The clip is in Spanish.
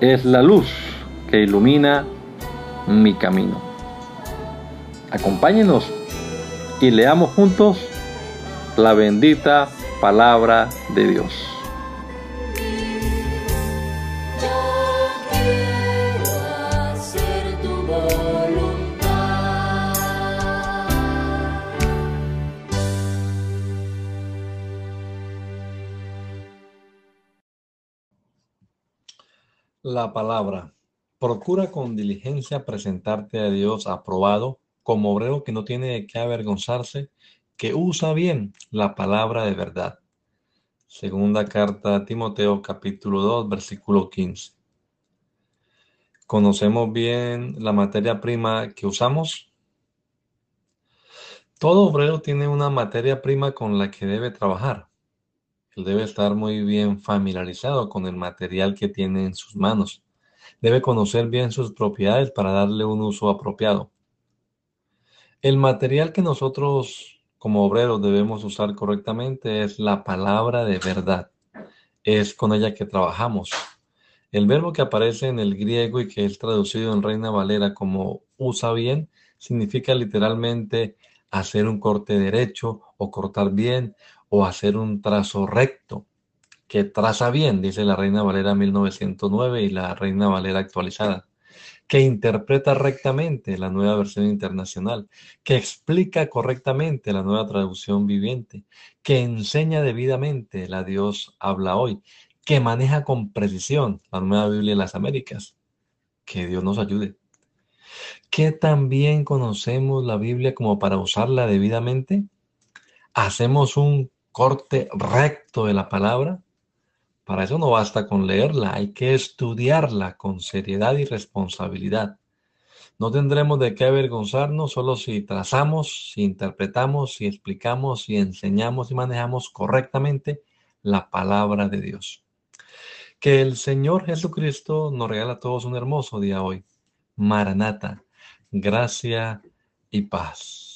Es la luz que ilumina mi camino. Acompáñenos y leamos juntos la bendita palabra de Dios. La palabra. Procura con diligencia presentarte a Dios aprobado como obrero que no tiene que avergonzarse, que usa bien la palabra de verdad. Segunda carta a Timoteo capítulo 2 versículo 15. ¿Conocemos bien la materia prima que usamos? Todo obrero tiene una materia prima con la que debe trabajar. Debe estar muy bien familiarizado con el material que tiene en sus manos. Debe conocer bien sus propiedades para darle un uso apropiado. El material que nosotros como obreros debemos usar correctamente es la palabra de verdad. Es con ella que trabajamos. El verbo que aparece en el griego y que es traducido en Reina Valera como usa bien significa literalmente hacer un corte derecho o cortar bien o hacer un trazo recto, que traza bien, dice la Reina Valera 1909 y la Reina Valera actualizada, que interpreta rectamente la nueva versión internacional, que explica correctamente la nueva traducción viviente, que enseña debidamente la Dios habla hoy, que maneja con precisión la nueva Biblia de las Américas. Que Dios nos ayude. Que también conocemos la Biblia como para usarla debidamente. Hacemos un corte recto de la palabra. Para eso no basta con leerla, hay que estudiarla con seriedad y responsabilidad. No tendremos de qué avergonzarnos solo si trazamos, si interpretamos, si explicamos, si enseñamos y manejamos correctamente la palabra de Dios. Que el Señor Jesucristo nos regala a todos un hermoso día hoy. Maranata, gracia y paz.